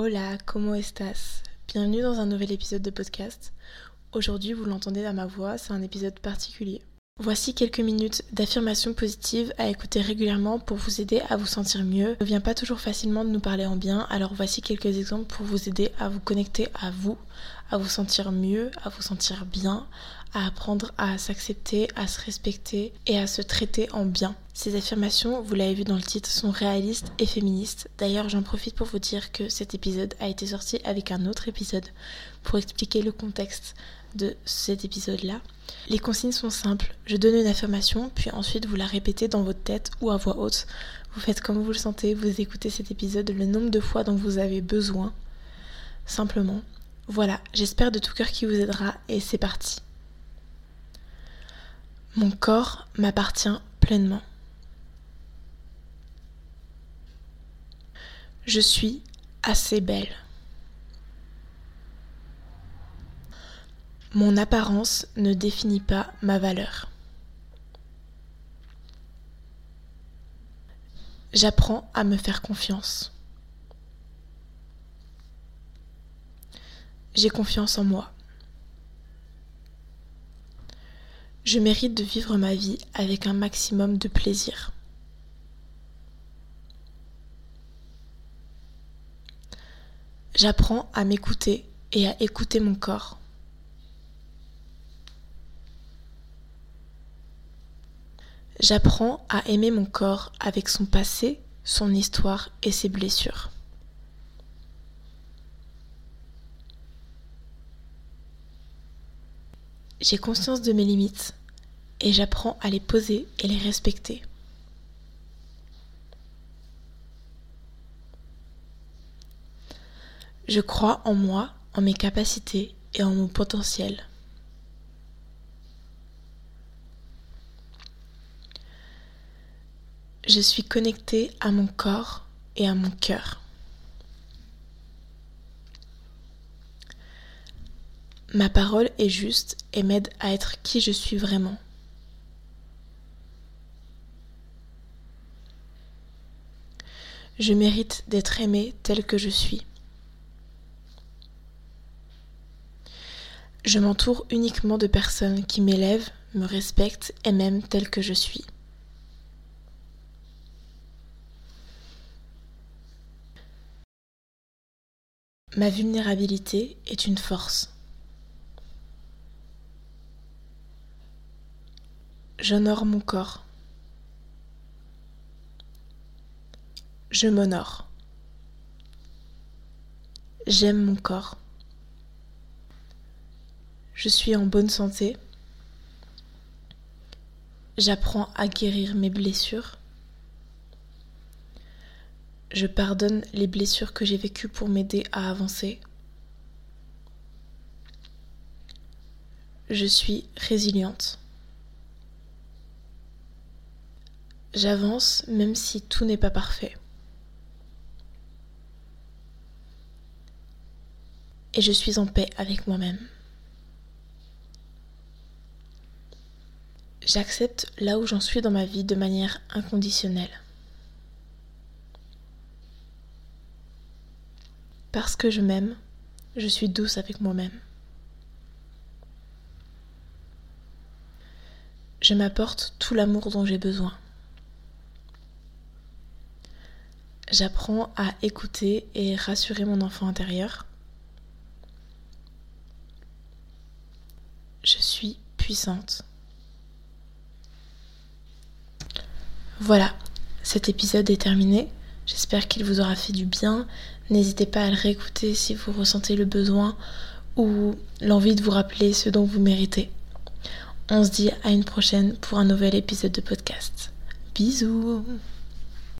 Hola, ¿cómo estás? Bienvenue dans un nouvel épisode de podcast. Aujourd'hui, vous l'entendez dans ma voix, c'est un épisode particulier. Voici quelques minutes d'affirmations positives à écouter régulièrement pour vous aider à vous sentir mieux. Ne vient pas toujours facilement de nous parler en bien, alors voici quelques exemples pour vous aider à vous connecter à vous, à vous sentir mieux, à vous sentir bien, à apprendre à s'accepter, à se respecter et à se traiter en bien. Ces affirmations, vous l'avez vu dans le titre, sont réalistes et féministes. D'ailleurs, j'en profite pour vous dire que cet épisode a été sorti avec un autre épisode pour expliquer le contexte de cet épisode-là. Les consignes sont simples. Je donne une affirmation, puis ensuite vous la répétez dans votre tête ou à voix haute. Vous faites comme vous le sentez, vous écoutez cet épisode le nombre de fois dont vous avez besoin. Simplement. Voilà, j'espère de tout cœur qu'il vous aidera et c'est parti. Mon corps m'appartient pleinement. Je suis assez belle. Mon apparence ne définit pas ma valeur. J'apprends à me faire confiance. J'ai confiance en moi. Je mérite de vivre ma vie avec un maximum de plaisir. J'apprends à m'écouter et à écouter mon corps. J'apprends à aimer mon corps avec son passé, son histoire et ses blessures. J'ai conscience de mes limites et j'apprends à les poser et les respecter. Je crois en moi, en mes capacités et en mon potentiel. Je suis connectée à mon corps et à mon cœur. Ma parole est juste et m'aide à être qui je suis vraiment. Je mérite d'être aimée telle que je suis. Je m'entoure uniquement de personnes qui m'élèvent, me respectent et m'aiment telle que je suis. Ma vulnérabilité est une force. J'honore mon corps. Je m'honore. J'aime mon corps. Je suis en bonne santé. J'apprends à guérir mes blessures. Je pardonne les blessures que j'ai vécues pour m'aider à avancer. Je suis résiliente. J'avance même si tout n'est pas parfait. Et je suis en paix avec moi-même. J'accepte là où j'en suis dans ma vie de manière inconditionnelle. Parce que je m'aime, je suis douce avec moi-même. Je m'apporte tout l'amour dont j'ai besoin. J'apprends à écouter et rassurer mon enfant intérieur. Je suis puissante. Voilà, cet épisode est terminé. J'espère qu'il vous aura fait du bien. N'hésitez pas à le réécouter si vous ressentez le besoin ou l'envie de vous rappeler ce dont vous méritez. On se dit à une prochaine pour un nouvel épisode de podcast. Bisous